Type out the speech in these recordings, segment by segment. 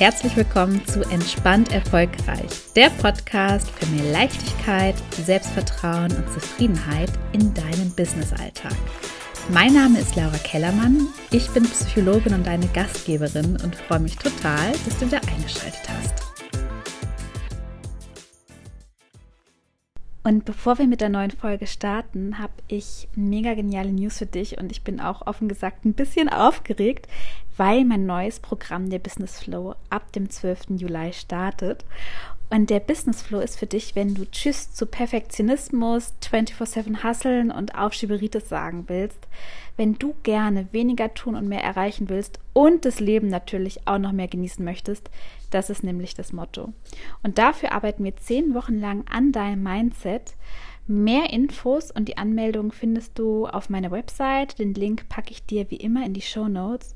herzlich willkommen zu Entspannt Erfolgreich, der Podcast für mehr Leichtigkeit, Selbstvertrauen und Zufriedenheit in deinem Businessalltag. Mein Name ist Laura Kellermann, ich bin Psychologin und deine Gastgeberin und freue mich total, dass du wieder eingeschaltet hast. Und bevor wir mit der neuen Folge starten, habe ich mega geniale News für dich und ich bin auch offen gesagt ein bisschen aufgeregt, weil mein neues Programm der Business Flow ab dem 12. Juli startet. Und der Business Flow ist für dich, wenn du Tschüss zu Perfektionismus, 24-7 Hasseln und Aufschieberitis sagen willst, wenn du gerne weniger tun und mehr erreichen willst und das Leben natürlich auch noch mehr genießen möchtest. Das ist nämlich das Motto. Und dafür arbeiten wir zehn Wochen lang an deinem Mindset. Mehr Infos und die Anmeldung findest du auf meiner Website. Den Link packe ich dir wie immer in die Show Notes.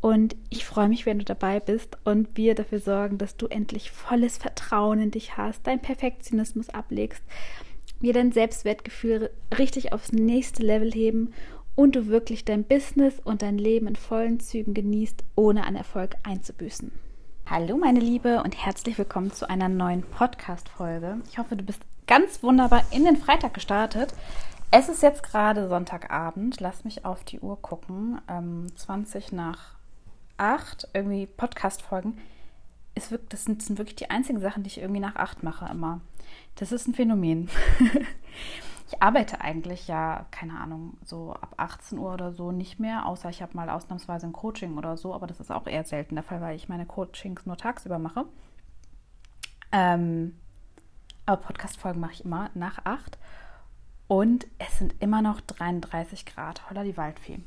Und ich freue mich, wenn du dabei bist und wir dafür sorgen, dass du endlich volles Vertrauen in dich hast, dein Perfektionismus ablegst, wir dein Selbstwertgefühl richtig aufs nächste Level heben und du wirklich dein Business und dein Leben in vollen Zügen genießt, ohne an Erfolg einzubüßen. Hallo meine Liebe und herzlich willkommen zu einer neuen Podcast-Folge. Ich hoffe, du bist ganz wunderbar in den Freitag gestartet. Es ist jetzt gerade Sonntagabend. Lass mich auf die Uhr gucken. Ähm, 20 nach acht irgendwie Podcast-Folgen, ist wirklich, das sind, sind wirklich die einzigen Sachen, die ich irgendwie nach acht mache immer. Das ist ein Phänomen. ich arbeite eigentlich ja, keine Ahnung, so ab 18 Uhr oder so nicht mehr, außer ich habe mal ausnahmsweise ein Coaching oder so, aber das ist auch eher selten der Fall, weil ich meine Coachings nur tagsüber mache. Ähm, aber Podcast-Folgen mache ich immer nach acht. Und es sind immer noch 33 Grad. Holla die Waldfee.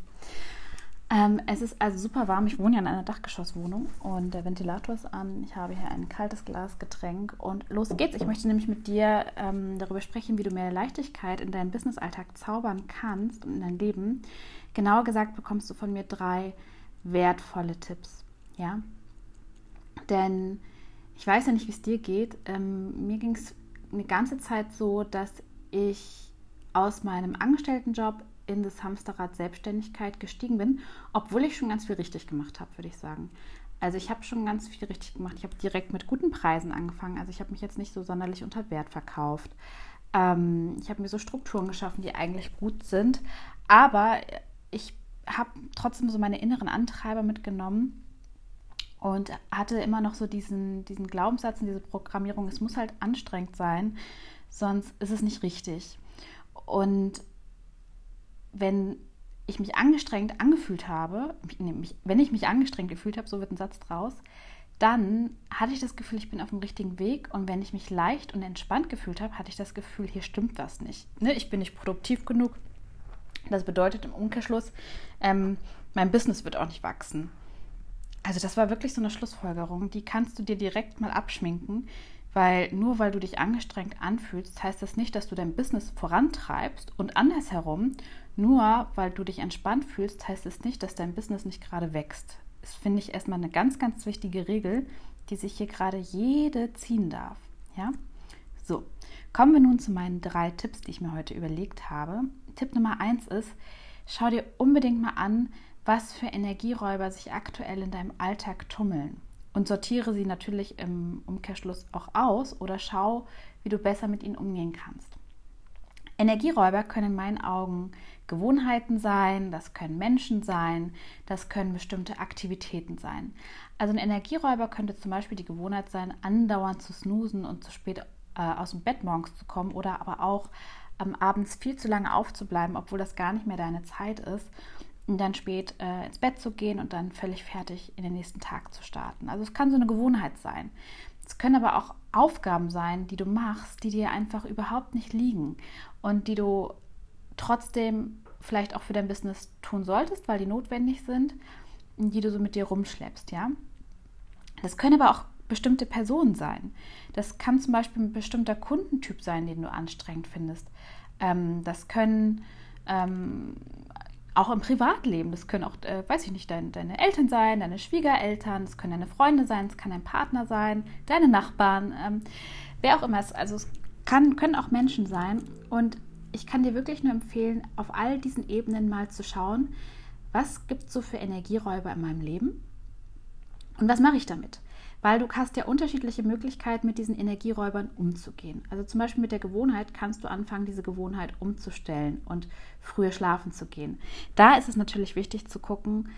Ähm, es ist also super warm. Ich wohne ja in einer Dachgeschosswohnung und der Ventilator ist an. Ich habe hier ein kaltes Glas Getränk und los geht's. Ich möchte nämlich mit dir ähm, darüber sprechen, wie du mehr Leichtigkeit in deinen Businessalltag zaubern kannst und in dein Leben. Genauer gesagt bekommst du von mir drei wertvolle Tipps. Ja, denn ich weiß ja nicht, wie es dir geht. Ähm, mir ging es eine ganze Zeit so, dass ich aus meinem Angestelltenjob in das Hamsterrad Selbstständigkeit gestiegen bin, obwohl ich schon ganz viel richtig gemacht habe, würde ich sagen. Also ich habe schon ganz viel richtig gemacht. Ich habe direkt mit guten Preisen angefangen. Also ich habe mich jetzt nicht so sonderlich unter Wert verkauft. Ähm, ich habe mir so Strukturen geschaffen, die eigentlich gut sind. Aber ich habe trotzdem so meine inneren Antreiber mitgenommen und hatte immer noch so diesen, diesen Glaubenssatz und diese Programmierung, es muss halt anstrengend sein, sonst ist es nicht richtig. Und wenn ich mich angestrengt angefühlt habe, wenn ich mich angestrengt gefühlt habe, so wird ein Satz draus, dann hatte ich das Gefühl, ich bin auf dem richtigen Weg. Und wenn ich mich leicht und entspannt gefühlt habe, hatte ich das Gefühl, hier stimmt was nicht. Ne? Ich bin nicht produktiv genug. Das bedeutet im Umkehrschluss, ähm, mein Business wird auch nicht wachsen. Also das war wirklich so eine Schlussfolgerung, die kannst du dir direkt mal abschminken, weil nur weil du dich angestrengt anfühlst, heißt das nicht, dass du dein Business vorantreibst und andersherum nur weil du dich entspannt fühlst, heißt es nicht, dass dein Business nicht gerade wächst. Das finde ich erstmal eine ganz, ganz wichtige Regel, die sich hier gerade jede ziehen darf. Ja? So, kommen wir nun zu meinen drei Tipps, die ich mir heute überlegt habe. Tipp Nummer eins ist, schau dir unbedingt mal an, was für Energieräuber sich aktuell in deinem Alltag tummeln. Und sortiere sie natürlich im Umkehrschluss auch aus oder schau, wie du besser mit ihnen umgehen kannst. Energieräuber können in meinen Augen Gewohnheiten sein, das können Menschen sein, das können bestimmte Aktivitäten sein. Also ein Energieräuber könnte zum Beispiel die Gewohnheit sein, andauernd zu snoosen und zu spät äh, aus dem Bett morgens zu kommen oder aber auch ähm, abends viel zu lange aufzubleiben, obwohl das gar nicht mehr deine Zeit ist und dann spät äh, ins Bett zu gehen und dann völlig fertig in den nächsten Tag zu starten. Also es kann so eine Gewohnheit sein. Es können aber auch Aufgaben sein, die du machst, die dir einfach überhaupt nicht liegen und die du trotzdem vielleicht auch für dein Business tun solltest, weil die notwendig sind, die du so mit dir rumschleppst, ja. Das können aber auch bestimmte Personen sein. Das kann zum Beispiel ein bestimmter Kundentyp sein, den du anstrengend findest. Ähm, das können ähm, auch im Privatleben, das können auch, äh, weiß ich nicht, dein, deine Eltern sein, deine Schwiegereltern, das können deine Freunde sein, es kann dein Partner sein, deine Nachbarn, ähm, wer auch immer es, also es kann, können auch Menschen sein. Und ich kann dir wirklich nur empfehlen, auf all diesen Ebenen mal zu schauen, was gibt es so für Energieräuber in meinem Leben Und was mache ich damit? Weil du hast ja unterschiedliche Möglichkeiten, mit diesen Energieräubern umzugehen. Also zum Beispiel mit der Gewohnheit kannst du anfangen, diese Gewohnheit umzustellen und früher schlafen zu gehen. Da ist es natürlich wichtig zu gucken,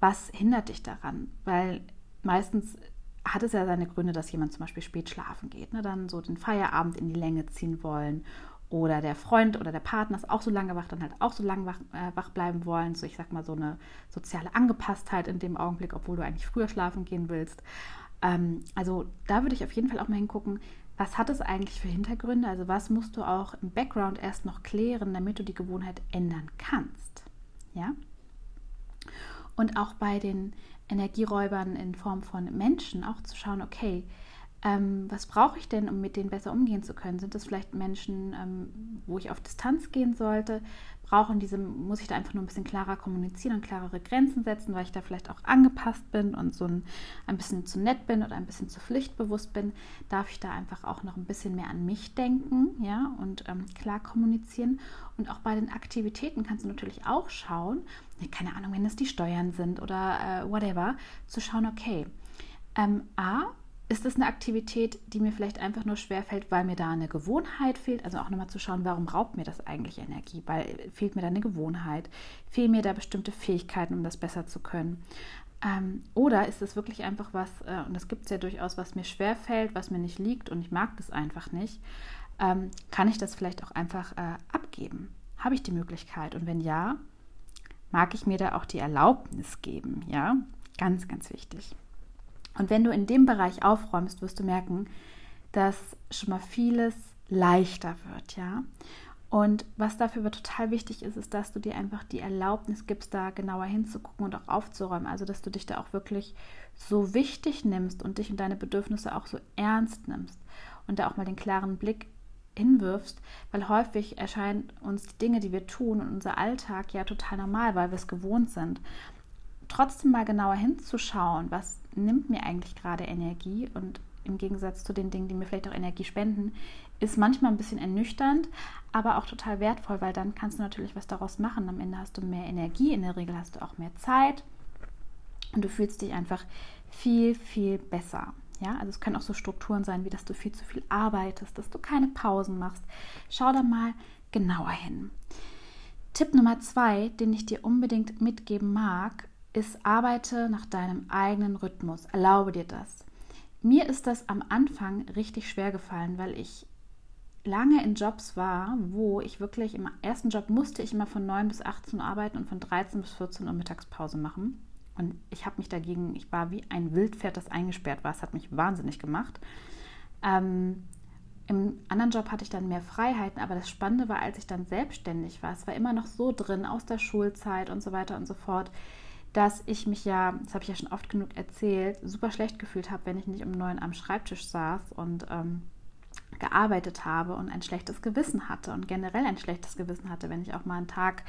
was hindert dich daran? Weil meistens hat es ja seine Gründe, dass jemand zum Beispiel spät schlafen geht, ne? dann so den Feierabend in die Länge ziehen wollen oder der Freund oder der Partner ist auch so lange wach, dann halt auch so lange wach, äh, wach, bleiben wollen. So, ich sag mal, so eine soziale Angepasstheit in dem Augenblick, obwohl du eigentlich früher schlafen gehen willst. Ähm, also da würde ich auf jeden Fall auch mal hingucken, was hat es eigentlich für Hintergründe? Also was musst du auch im Background erst noch klären, damit du die Gewohnheit ändern kannst. Ja? Und auch bei den Energieräubern in Form von Menschen auch zu schauen, okay, ähm, was brauche ich denn, um mit denen besser umgehen zu können? Sind das vielleicht Menschen, ähm, wo ich auf Distanz gehen sollte? Brauchen diese, muss ich da einfach nur ein bisschen klarer kommunizieren und klarere Grenzen setzen, weil ich da vielleicht auch angepasst bin und so ein, ein bisschen zu nett bin oder ein bisschen zu pflichtbewusst bin? Darf ich da einfach auch noch ein bisschen mehr an mich denken, ja, und ähm, klar kommunizieren? Und auch bei den Aktivitäten kannst du natürlich auch schauen, keine Ahnung, wenn es die Steuern sind oder äh, whatever, zu schauen, okay, ähm, A, ist das eine Aktivität, die mir vielleicht einfach nur schwerfällt, weil mir da eine Gewohnheit fehlt? Also auch nochmal zu schauen, warum raubt mir das eigentlich Energie? Weil fehlt mir da eine Gewohnheit? Fehlen mir da bestimmte Fähigkeiten, um das besser zu können? Ähm, oder ist es wirklich einfach was, äh, und das gibt es ja durchaus, was mir schwerfällt, was mir nicht liegt und ich mag das einfach nicht? Ähm, kann ich das vielleicht auch einfach äh, abgeben? Habe ich die Möglichkeit? Und wenn ja, mag ich mir da auch die Erlaubnis geben? Ja, ganz, ganz wichtig. Und wenn du in dem Bereich aufräumst, wirst du merken, dass schon mal vieles leichter wird, ja. Und was dafür aber total wichtig ist, ist, dass du dir einfach die Erlaubnis gibst, da genauer hinzugucken und auch aufzuräumen. Also, dass du dich da auch wirklich so wichtig nimmst und dich und deine Bedürfnisse auch so ernst nimmst und da auch mal den klaren Blick hinwirfst, weil häufig erscheinen uns die Dinge, die wir tun und unser Alltag ja total normal, weil wir es gewohnt sind trotzdem mal genauer hinzuschauen, was nimmt mir eigentlich gerade Energie und im Gegensatz zu den Dingen, die mir vielleicht auch Energie spenden, ist manchmal ein bisschen ernüchternd, aber auch total wertvoll, weil dann kannst du natürlich was daraus machen. Am Ende hast du mehr Energie, in der Regel hast du auch mehr Zeit und du fühlst dich einfach viel, viel besser. Ja, also es können auch so Strukturen sein, wie dass du viel zu viel arbeitest, dass du keine Pausen machst. Schau da mal genauer hin. Tipp Nummer zwei, den ich dir unbedingt mitgeben mag, ist, arbeite nach deinem eigenen Rhythmus. Erlaube dir das. Mir ist das am Anfang richtig schwer gefallen, weil ich lange in Jobs war, wo ich wirklich im ersten Job musste ich immer von 9 bis 18 Uhr arbeiten und von 13 bis 14 Uhr Mittagspause machen. Und ich habe mich dagegen, ich war wie ein Wildpferd, das eingesperrt war. Es hat mich wahnsinnig gemacht. Ähm, Im anderen Job hatte ich dann mehr Freiheiten, aber das Spannende war, als ich dann selbstständig war, es war immer noch so drin aus der Schulzeit und so weiter und so fort dass ich mich ja, das habe ich ja schon oft genug erzählt, super schlecht gefühlt habe, wenn ich nicht um neun am Schreibtisch saß und ähm, gearbeitet habe und ein schlechtes Gewissen hatte und generell ein schlechtes Gewissen hatte, wenn ich auch mal einen Tag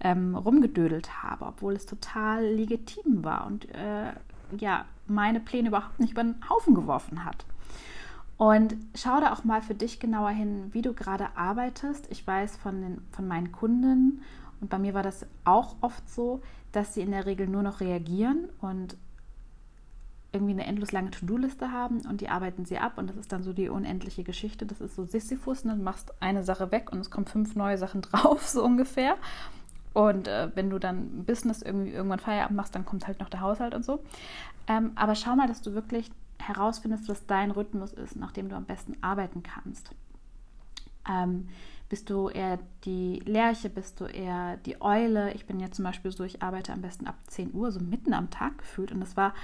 ähm, rumgedödelt habe, obwohl es total legitim war und äh, ja, meine Pläne überhaupt nicht über den Haufen geworfen hat. Und schau da auch mal für dich genauer hin, wie du gerade arbeitest. Ich weiß von, den, von meinen Kunden und bei mir war das auch oft so, dass sie in der Regel nur noch reagieren und irgendwie eine endlos lange To-Do-Liste haben und die arbeiten sie ab und das ist dann so die unendliche Geschichte. Das ist so Sisyphus, ne? du machst eine Sache weg und es kommen fünf neue Sachen drauf, so ungefähr. Und äh, wenn du dann Business irgendwie irgendwann Feierabend machst, dann kommt halt noch der Haushalt und so. Ähm, aber schau mal, dass du wirklich herausfindest, was dein Rhythmus ist, nach dem du am besten arbeiten kannst. Ähm, bist du eher die Lerche? Bist du eher die Eule? Ich bin ja zum Beispiel so, ich arbeite am besten ab 10 Uhr, so mitten am Tag gefühlt. Und das war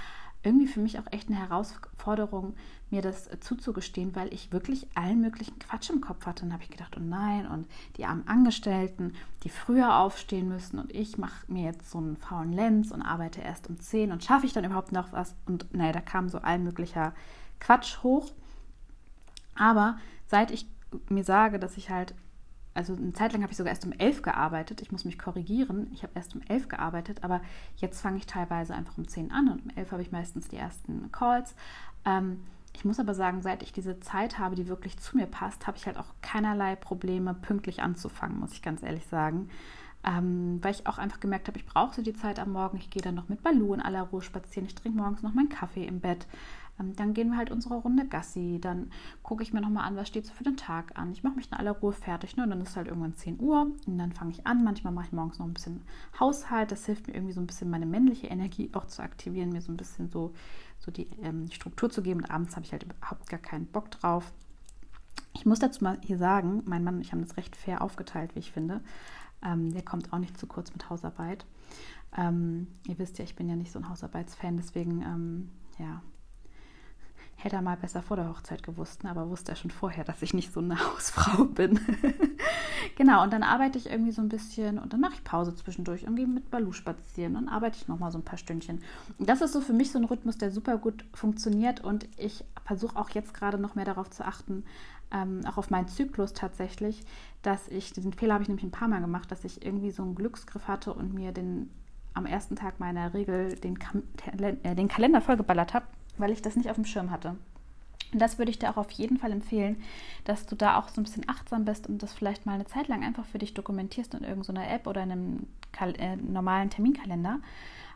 irgendwie für mich auch echt eine Herausforderung, mir das zuzugestehen, weil ich wirklich allen möglichen Quatsch im Kopf hatte. Dann habe ich gedacht, oh nein, und die armen Angestellten, die früher aufstehen müssen und ich mache mir jetzt so einen faulen Lenz und arbeite erst um 10 und schaffe ich dann überhaupt noch was? Und naja, da kam so all möglicher Quatsch hoch. Aber seit ich mir sage, dass ich halt also eine Zeit lang habe ich sogar erst um elf gearbeitet. Ich muss mich korrigieren. Ich habe erst um elf gearbeitet, aber jetzt fange ich teilweise einfach um zehn an und um elf habe ich meistens die ersten Calls. Ähm, ich muss aber sagen, seit ich diese Zeit habe, die wirklich zu mir passt, habe ich halt auch keinerlei Probleme, pünktlich anzufangen, muss ich ganz ehrlich sagen. ähm, weil ich auch einfach gemerkt habe, ich brauche so die Zeit am Morgen. Ich gehe dann noch mit Balu in aller Ruhe spazieren. Ich trinke morgens noch meinen Kaffee im Bett. Ähm, dann gehen wir halt unsere Runde Gassi. Dann gucke ich mir nochmal an, was steht so für den Tag an. Ich mache mich in aller Ruhe fertig. Ne? Und dann ist halt irgendwann 10 Uhr. Und dann fange ich an. Manchmal mache ich morgens noch ein bisschen Haushalt. Das hilft mir irgendwie so ein bisschen meine männliche Energie auch zu aktivieren, mir so ein bisschen so, so die ähm, Struktur zu geben. Und abends habe ich halt überhaupt gar keinen Bock drauf. Ich muss dazu mal hier sagen, mein Mann und ich haben das recht fair aufgeteilt, wie ich finde. Ähm, der kommt auch nicht zu kurz mit Hausarbeit. Ähm, ihr wisst ja, ich bin ja nicht so ein Hausarbeitsfan, deswegen, ähm, ja, hätte er mal besser vor der Hochzeit gewusst, ne? aber wusste er schon vorher, dass ich nicht so eine Hausfrau bin. genau, und dann arbeite ich irgendwie so ein bisschen und dann mache ich Pause zwischendurch und gehe mit Balu spazieren und arbeite ich nochmal so ein paar Stündchen. Das ist so für mich so ein Rhythmus, der super gut funktioniert und ich versuche auch jetzt gerade noch mehr darauf zu achten, ähm, auch auf meinen Zyklus tatsächlich, dass ich, diesen Fehler habe ich nämlich ein paar Mal gemacht, dass ich irgendwie so einen Glücksgriff hatte und mir den am ersten Tag meiner Regel den, Kam äh, den Kalender vollgeballert habe, weil ich das nicht auf dem Schirm hatte. Und das würde ich dir auch auf jeden Fall empfehlen, dass du da auch so ein bisschen achtsam bist und das vielleicht mal eine Zeit lang einfach für dich dokumentierst in irgendeiner App oder in einem Kal äh, normalen Terminkalender.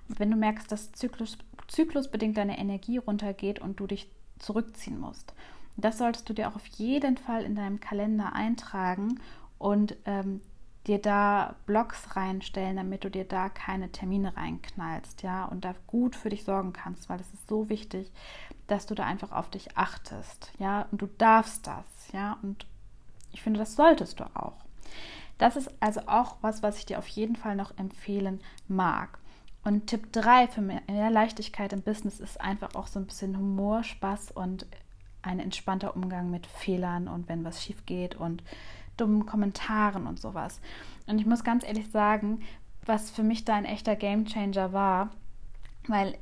Wenn du merkst, dass Zyklus, zyklusbedingt deine Energie runtergeht und du dich zurückziehen musst. Das solltest du dir auch auf jeden Fall in deinem Kalender eintragen und ähm, dir da Blocks reinstellen, damit du dir da keine Termine reinknallst, ja, und da gut für dich sorgen kannst, weil es ist so wichtig, dass du da einfach auf dich achtest, ja, und du darfst das, ja, und ich finde, das solltest du auch. Das ist also auch was, was ich dir auf jeden Fall noch empfehlen mag. Und Tipp 3 für mehr Leichtigkeit im Business ist einfach auch so ein bisschen Humor, Spaß und ein entspannter Umgang mit Fehlern und wenn was schief geht und dummen Kommentaren und sowas. Und ich muss ganz ehrlich sagen, was für mich da ein echter Gamechanger war, weil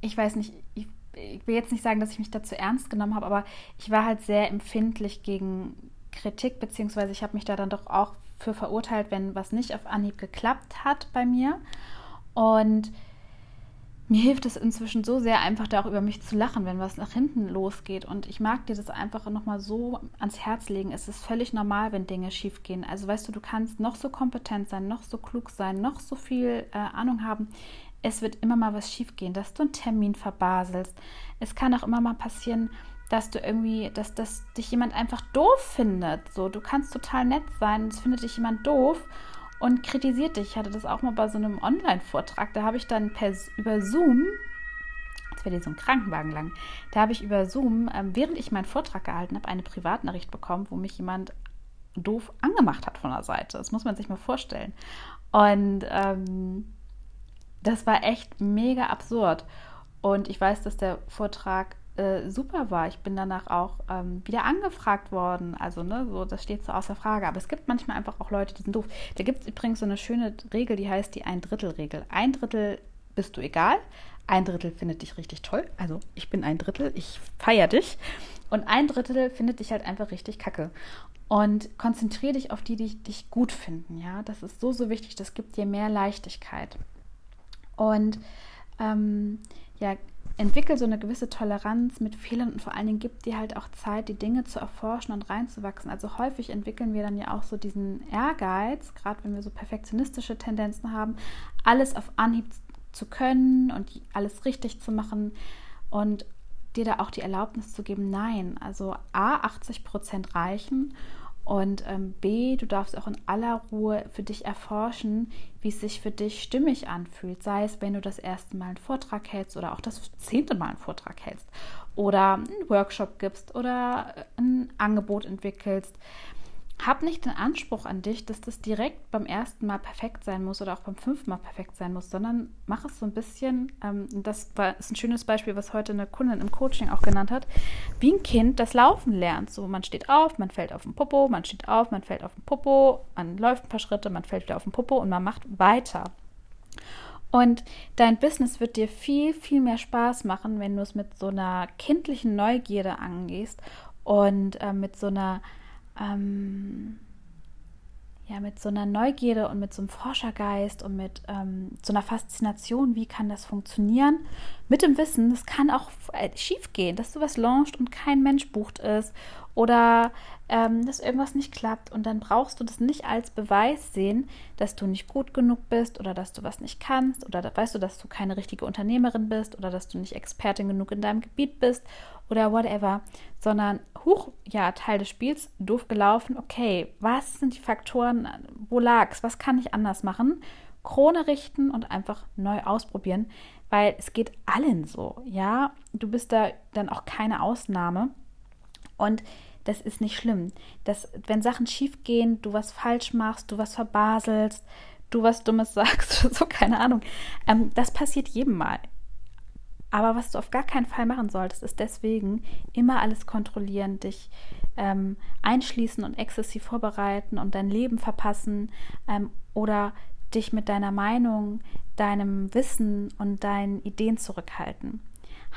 ich weiß nicht, ich, ich will jetzt nicht sagen, dass ich mich dazu ernst genommen habe, aber ich war halt sehr empfindlich gegen Kritik, beziehungsweise ich habe mich da dann doch auch für verurteilt, wenn was nicht auf Anhieb geklappt hat bei mir. Und mir hilft es inzwischen so sehr, einfach da auch über mich zu lachen, wenn was nach hinten losgeht. Und ich mag dir das einfach nochmal so ans Herz legen. Es ist völlig normal, wenn Dinge schief gehen. Also weißt du, du kannst noch so kompetent sein, noch so klug sein, noch so viel äh, Ahnung haben. Es wird immer mal was schief gehen, dass du einen Termin verbaselst. Es kann auch immer mal passieren, dass du irgendwie, dass, dass dich jemand einfach doof findet. So, du kannst total nett sein, es findet dich jemand doof und kritisiert dich. Ich hatte das auch mal bei so einem Online-Vortrag. Da habe ich dann per, über Zoom, jetzt wäre so ein Krankenwagen lang, da habe ich über Zoom, ähm, während ich meinen Vortrag gehalten habe, eine Privatnachricht bekommen, wo mich jemand doof angemacht hat von der Seite. Das muss man sich mal vorstellen. Und ähm, das war echt mega absurd. Und ich weiß, dass der Vortrag äh, super war. Ich bin danach auch ähm, wieder angefragt worden. Also, ne, so, das steht so außer Frage. Aber es gibt manchmal einfach auch Leute, die sind doof. Da gibt es übrigens so eine schöne Regel, die heißt die Ein-Drittel-Regel. Ein Drittel bist du egal, ein Drittel findet dich richtig toll. Also, ich bin ein Drittel, ich feiere dich. Und ein Drittel findet dich halt einfach richtig kacke. Und konzentriere dich auf die, die dich gut finden. Ja, das ist so, so wichtig. Das gibt dir mehr Leichtigkeit. Und ähm, ja, entwickel so eine gewisse Toleranz mit Fehlern und vor allen Dingen gibt dir halt auch Zeit, die Dinge zu erforschen und reinzuwachsen. Also häufig entwickeln wir dann ja auch so diesen Ehrgeiz, gerade wenn wir so perfektionistische Tendenzen haben, alles auf Anhieb zu können und alles richtig zu machen und dir da auch die Erlaubnis zu geben, nein, also A, 80 Prozent reichen und ähm, B, du darfst auch in aller Ruhe für dich erforschen, wie es sich für dich stimmig anfühlt. Sei es, wenn du das erste Mal einen Vortrag hältst oder auch das zehnte Mal einen Vortrag hältst oder einen Workshop gibst oder ein Angebot entwickelst. Hab nicht den Anspruch an dich, dass das direkt beim ersten Mal perfekt sein muss oder auch beim fünften Mal perfekt sein muss, sondern mach es so ein bisschen, ähm, das war, ist ein schönes Beispiel, was heute eine Kundin im Coaching auch genannt hat, wie ein Kind das Laufen lernt. So, man steht auf, man fällt auf den Popo, man steht auf, man fällt auf den Popo, man läuft ein paar Schritte, man fällt wieder auf den Popo und man macht weiter. Und dein Business wird dir viel, viel mehr Spaß machen, wenn du es mit so einer kindlichen Neugierde angehst und äh, mit so einer ähm, ja, mit so einer Neugierde und mit so einem Forschergeist und mit ähm, so einer Faszination, wie kann das funktionieren, mit dem Wissen, es kann auch äh, schief gehen, dass du was launchst und kein Mensch bucht ist oder ähm, dass irgendwas nicht klappt. Und dann brauchst du das nicht als Beweis sehen, dass du nicht gut genug bist oder dass du was nicht kannst oder weißt du, dass du keine richtige Unternehmerin bist oder dass du nicht Expertin genug in deinem Gebiet bist oder whatever, sondern hoch, ja, Teil des Spiels, doof gelaufen, okay, was sind die Faktoren, wo lag's, was kann ich anders machen? Krone richten und einfach neu ausprobieren, weil es geht allen so, ja, du bist da dann auch keine Ausnahme und das ist nicht schlimm. Das, wenn Sachen schief gehen, du was falsch machst, du was verbaselst, du was Dummes sagst, so, keine Ahnung. Ähm, das passiert jedem Mal. Aber was du auf gar keinen Fall machen solltest, ist deswegen immer alles kontrollieren, dich ähm, einschließen und exzessiv vorbereiten und dein Leben verpassen ähm, oder dich mit deiner Meinung, deinem Wissen und deinen Ideen zurückhalten.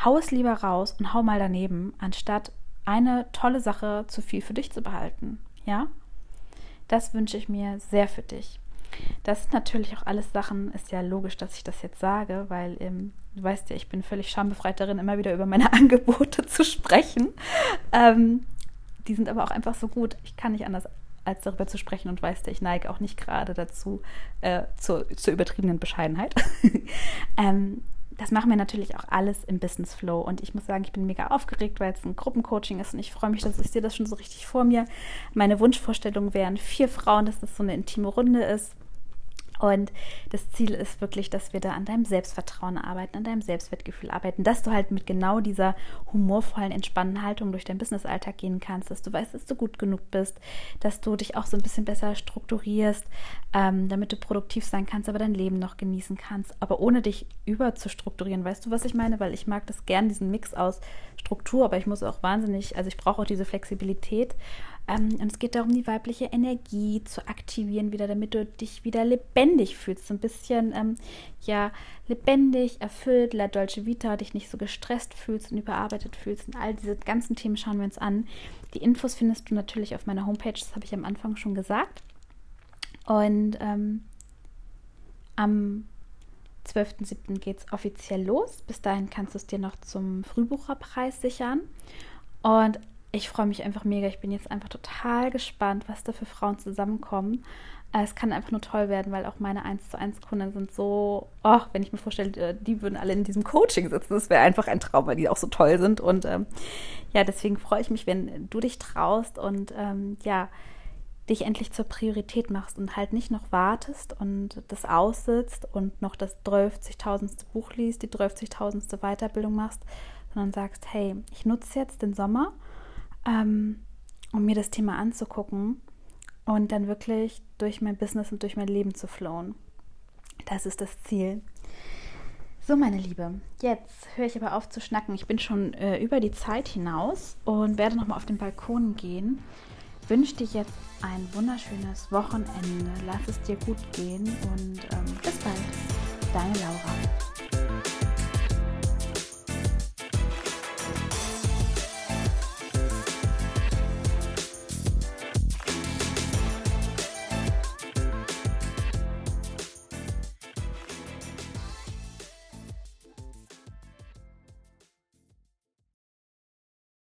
Hau es lieber raus und hau mal daneben, anstatt eine tolle Sache zu viel für dich zu behalten. Ja? Das wünsche ich mir sehr für dich. Das sind natürlich auch alles Sachen, ist ja logisch, dass ich das jetzt sage, weil ähm, du weißt ja, ich bin völlig schambefreit darin, immer wieder über meine Angebote zu sprechen. Ähm, die sind aber auch einfach so gut. Ich kann nicht anders als darüber zu sprechen und weißt ja, ich neige auch nicht gerade dazu äh, zur, zur übertriebenen Bescheidenheit. ähm, das machen wir natürlich auch alles im Business Flow. Und ich muss sagen, ich bin mega aufgeregt, weil es ein Gruppencoaching ist und ich freue mich, dass ich sehe das schon so richtig vor mir. Meine Wunschvorstellung wären vier Frauen, dass das so eine intime Runde ist und das Ziel ist wirklich, dass wir da an deinem Selbstvertrauen arbeiten, an deinem Selbstwertgefühl arbeiten, dass du halt mit genau dieser humorvollen, entspannten Haltung durch deinen Businessalltag gehen kannst, dass du weißt, dass du gut genug bist, dass du dich auch so ein bisschen besser strukturierst, ähm, damit du produktiv sein kannst, aber dein Leben noch genießen kannst, aber ohne dich überzustrukturieren. Weißt du, was ich meine? Weil ich mag das gern, diesen Mix aus Struktur, aber ich muss auch wahnsinnig, also ich brauche auch diese Flexibilität. Ähm, und es geht darum, die weibliche Energie zu aktivieren wieder, damit du dich wieder lebendig fühlst. So ein bisschen, ähm, ja, lebendig, erfüllt, La Dolce Vita, dich nicht so gestresst fühlst und überarbeitet fühlst. Und all diese ganzen Themen schauen wir uns an. Die Infos findest du natürlich auf meiner Homepage, das habe ich am Anfang schon gesagt. Und ähm, am 12.07. geht es offiziell los. Bis dahin kannst du es dir noch zum Frühbucherpreis sichern. Und ich freue mich einfach mega. Ich bin jetzt einfach total gespannt, was da für Frauen zusammenkommen. Äh, es kann einfach nur toll werden, weil auch meine 1 zu 1 Kunden sind so, oh, wenn ich mir vorstelle, äh, die würden alle in diesem Coaching sitzen. Das wäre einfach ein Traum, weil die auch so toll sind. Und ähm, ja, deswegen freue ich mich, wenn du dich traust und ähm, ja, dich endlich zur Priorität machst und halt nicht noch wartest und das aussitzt und noch das 12.000. Buch liest, die 12.000. Weiterbildung machst, sondern sagst, hey, ich nutze jetzt den Sommer ähm, um mir das Thema anzugucken und dann wirklich durch mein Business und durch mein Leben zu flowen. Das ist das Ziel. So, meine Liebe, jetzt höre ich aber auf zu schnacken. Ich bin schon äh, über die Zeit hinaus und werde nochmal auf den Balkon gehen. Wünsche dir jetzt ein wunderschönes Wochenende. Lass es dir gut gehen und ähm, bis bald. Deine Laura.